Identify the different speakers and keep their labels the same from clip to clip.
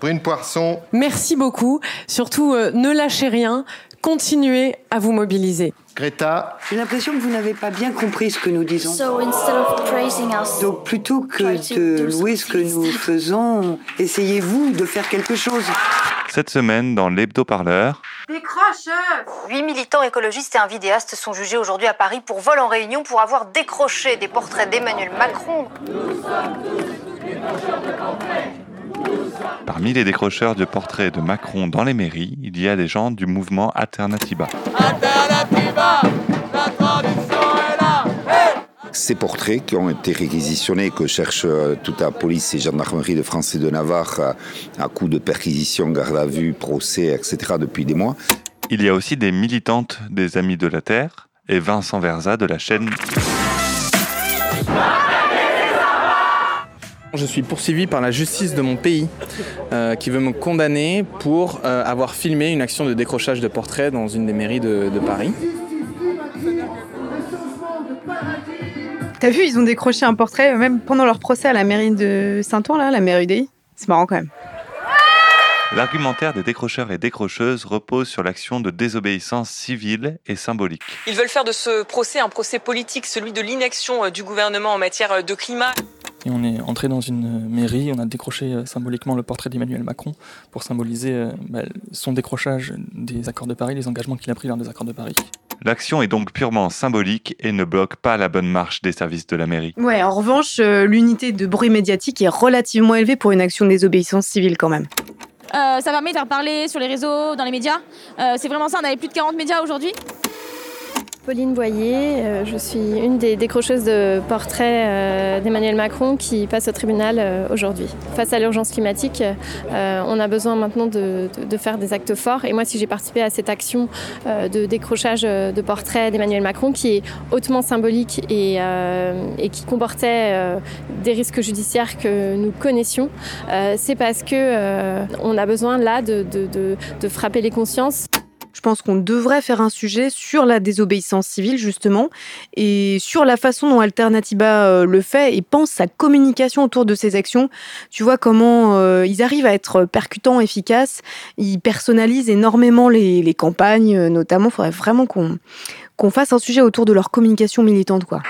Speaker 1: Brune Poisson.
Speaker 2: Merci beaucoup. Surtout, euh, ne lâchez rien. Continuez à vous mobiliser.
Speaker 1: Greta.
Speaker 3: J'ai l'impression que vous n'avez pas bien compris ce que nous disons.
Speaker 4: So instead of praising us,
Speaker 3: Donc plutôt que de louer ce que nous faisons, essayez-vous de faire quelque chose.
Speaker 5: Cette semaine, dans l'hebdo-parleur,
Speaker 6: Huit militants écologistes et un vidéaste sont jugés aujourd'hui à Paris pour vol en réunion pour avoir décroché des portraits d'Emmanuel Macron.
Speaker 5: Parmi les décrocheurs de portraits de Macron dans les mairies, il y a des gens du mouvement Alternatiba.
Speaker 7: Ces portraits qui ont été réquisitionnés, que cherche euh, toute la police et gendarmerie de France et de Navarre euh, à coup de perquisition, garde à vue, procès, etc. depuis des mois.
Speaker 5: Il y a aussi des militantes des Amis de la Terre et Vincent Verza de la chaîne
Speaker 8: Je suis poursuivi par la justice de mon pays euh, qui veut me condamner pour euh, avoir filmé une action de décrochage de portraits dans une des mairies de, de Paris.
Speaker 9: T'as vu, ils ont décroché un portrait, même pendant leur procès à la mairie de Saint-Ouen, là, la mairie UDI. C'est marrant quand même.
Speaker 5: L'argumentaire des décrocheurs et décrocheuses repose sur l'action de désobéissance civile et symbolique.
Speaker 10: Ils veulent faire de ce procès un procès politique, celui de l'inaction euh, du gouvernement en matière de climat.
Speaker 11: Et on est entré dans une mairie, on a décroché euh, symboliquement le portrait d'Emmanuel Macron pour symboliser euh, bah, son décrochage des accords de Paris, les engagements qu'il a pris lors des accords de Paris.
Speaker 5: L'action est donc purement symbolique et ne bloque pas la bonne marche des services de la mairie.
Speaker 9: Ouais, en revanche, euh, l'unité de bruit médiatique est relativement élevée pour une action de désobéissance civile quand même.
Speaker 12: Euh, ça permet de faire parler sur les réseaux, dans les médias. Euh, c'est vraiment ça, on avait plus de 40 médias aujourd'hui.
Speaker 13: Pauline Boyer, euh, je suis une des décrocheuses de portraits euh, d'Emmanuel Macron qui passe au tribunal euh, aujourd'hui. Face à l'urgence climatique, on a besoin maintenant de, faire des actes forts. Et moi, si j'ai participé à cette action de décrochage de portraits d'Emmanuel Macron, qui est hautement symbolique et, qui comportait des risques judiciaires que nous connaissions, c'est parce que on a besoin là de frapper les consciences.
Speaker 9: Je pense qu'on devrait faire un sujet sur la désobéissance civile, justement, et sur la façon dont Alternatiba euh, le fait et pense sa communication autour de ces actions. Tu vois comment euh, ils arrivent à être percutants, efficaces, ils personnalisent énormément les, campagnes, euh, notamment. Il faudrait vraiment qu'on qu'on fasse un sujet autour de leur communication militante, quoi.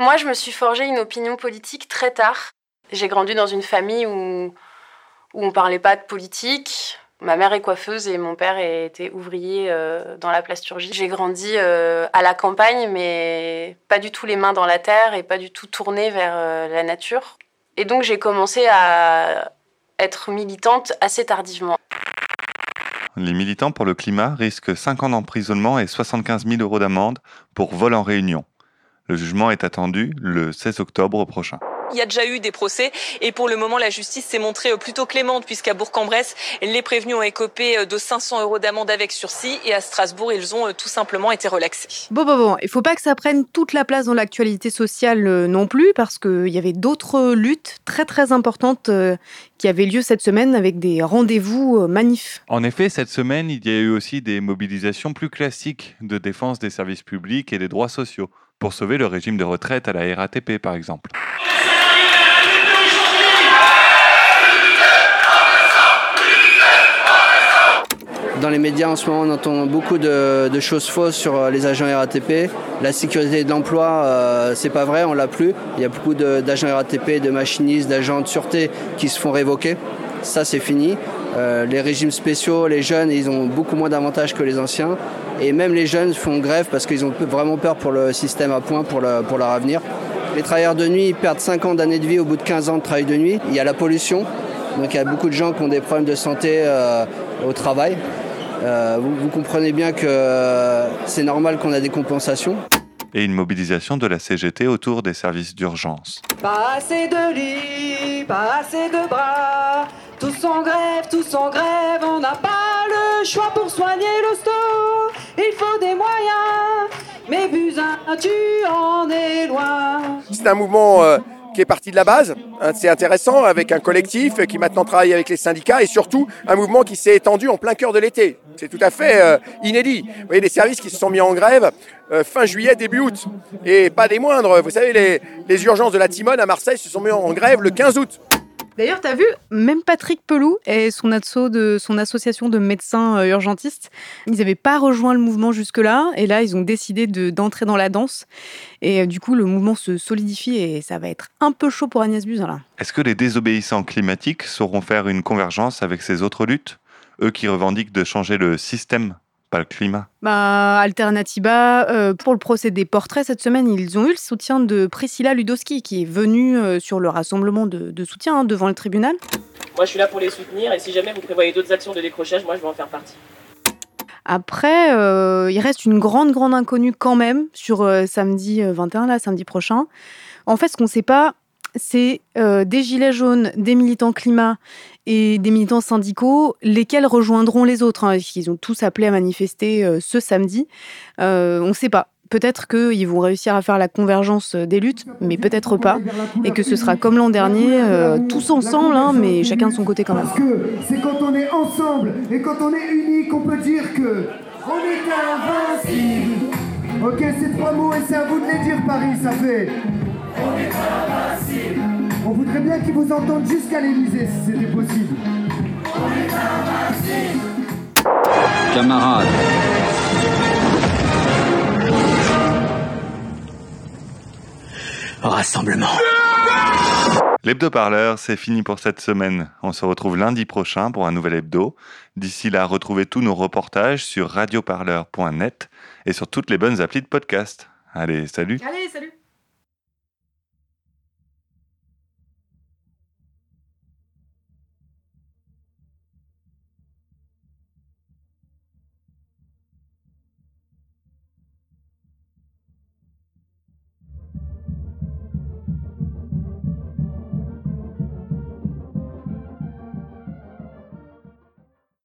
Speaker 14: Moi, je me suis forgé une opinion politique très tard. J'ai grandi dans une famille où, on parlait pas de politique. Ma mère est coiffeuse et mon père était ouvrier euh, dans la plasturgie. J'ai grandi euh, à la campagne, mais pas du tout les mains dans la terre et pas du tout tournée vers euh, la nature. Et donc j'ai commencé à être militante assez tardivement.
Speaker 5: Les militants pour le climat risquent 5 ans d'emprisonnement et 75 000 euros d'amende pour vol en réunion. Le jugement est attendu le 16 octobre prochain.
Speaker 10: Il y a déjà eu des procès et pour le moment la justice s'est montrée euh, plutôt clémente puisqu'à Bourg-en-Bresse les prévenus ont écopé euh, de 500 euros d'amende avec sursis et à Strasbourg ils ont euh, tout simplement été relaxés.
Speaker 9: Bon, bon, bon, il faut pas que ça prenne toute la place dans l'actualité sociale non plus, parce qu'il y avait d'autres luttes très très importantes qui avaient lieu cette semaine avec des rendez-vous manifs.
Speaker 5: En effet, cette semaine, il y a eu aussi des mobilisations plus classiques de défense des services publics et des droits sociaux, pour sauver le régime de retraite à la RATP par exemple.
Speaker 15: Les médias en ce moment, on entend beaucoup de, choses fausses sur euh, les agents RATP. La sécurité de l'emploi, euh, c'est pas vrai, on l'a plus. Il y a beaucoup d'agents RATP, de machinistes, d'agents de sûreté qui se font révoquer. Ça, c'est fini. Euh, les régimes spéciaux, les jeunes, ils ont beaucoup moins d'avantages que les anciens. Et même les jeunes font grève parce qu'ils ont vraiment peur pour le système à point, pour, le- pour leur avenir. Les travailleurs de nuit perdent 5 ans d'années de vie au bout de 15 ans de travail de nuit. Il y a la pollution. Donc il y a beaucoup de gens qui ont des problèmes de santé euh, au travail. Euh, vous, vous comprenez bien que euh, c'est normal qu'on a des compensations.
Speaker 5: et une mobilisation de la CGT autour des services d'urgence.
Speaker 16: Pas assez de lits, pas assez de bras. Tous en grève, tous en grève, on n'a pas le choix pour soigner l'hosto. Il faut des moyens, mais Buzyn, tu en es loin.
Speaker 17: C'est un mouvement euh, qui est parti de la base. C'est intéressant avec un collectif qui maintenant travaille avec les syndicats et surtout un mouvement qui s'est étendu en plein cœur de l'été. C'est tout à fait euh, inédit. Vous voyez des services qui se sont mis en grève euh, fin juillet, début août. Et pas des moindres. Vous savez, les, les urgences de la Timone à Marseille se sont mis en grève le 15 août.
Speaker 9: D'ailleurs, t'as vu, même Patrick Pelou et son, de, son association de médecins euh, urgentistes, ils n'avaient pas rejoint le mouvement jusque-là, et là, ils ont décidé de- d'entrer dans la danse. Et euh, du coup, le mouvement se solidifie et ça va être un peu chaud pour Agnès Buzyn, là.
Speaker 5: Est-ce que les désobéissants climatiques sauront faire une convergence avec ces autres luttes? Eux qui revendiquent de changer le système, pas le climat.
Speaker 9: Bah, Alternatiba, euh, pour le procès des portraits, cette semaine, ils ont eu le soutien de Priscilla Ludowski, qui est venue euh, sur le rassemblement de, de soutien hein, devant le tribunal.
Speaker 18: Moi, je suis là pour les soutenir et si jamais vous prévoyez d'autres actions de décrochage, moi, je vais en faire partie.
Speaker 9: Après, euh, il reste une grande, grande inconnue quand même sur euh, samedi euh, 21, là, samedi prochain. En fait, ce qu'on ne sait pas, c'est euh, des gilets jaunes, des militants climat et des militants syndicaux, lesquels rejoindront les autres. Hein, ils ont tous appelé à manifester euh, ce samedi. Euh, on ne sait pas. Peut-être qu'ils vont réussir à faire la convergence des luttes, mais peut-être pas. Et que ce sera comme l'an dernier, tous ensemble, hein, mais chacun de son côté quand même.
Speaker 19: Parce que c'est quand on est ensemble et quand on est unis qu'on peut dire que on est invincible. Ok, ces trois mots et c'est à vous de les dire, Paris, ça fait. On est invincible. On voudrait bien qu'ils vous entendent jusqu'à l'Elysée si c'était possible. On est invincible.
Speaker 20: Camarades,
Speaker 5: Rassemblement. L'hebdo-parleur, c'est fini pour cette semaine. On se retrouve lundi prochain pour un nouvel hebdo. D'ici là, retrouvez tous nos reportages sur radioparleur.net et sur toutes les bonnes applis de podcast. Allez, salut
Speaker 9: Allez, salut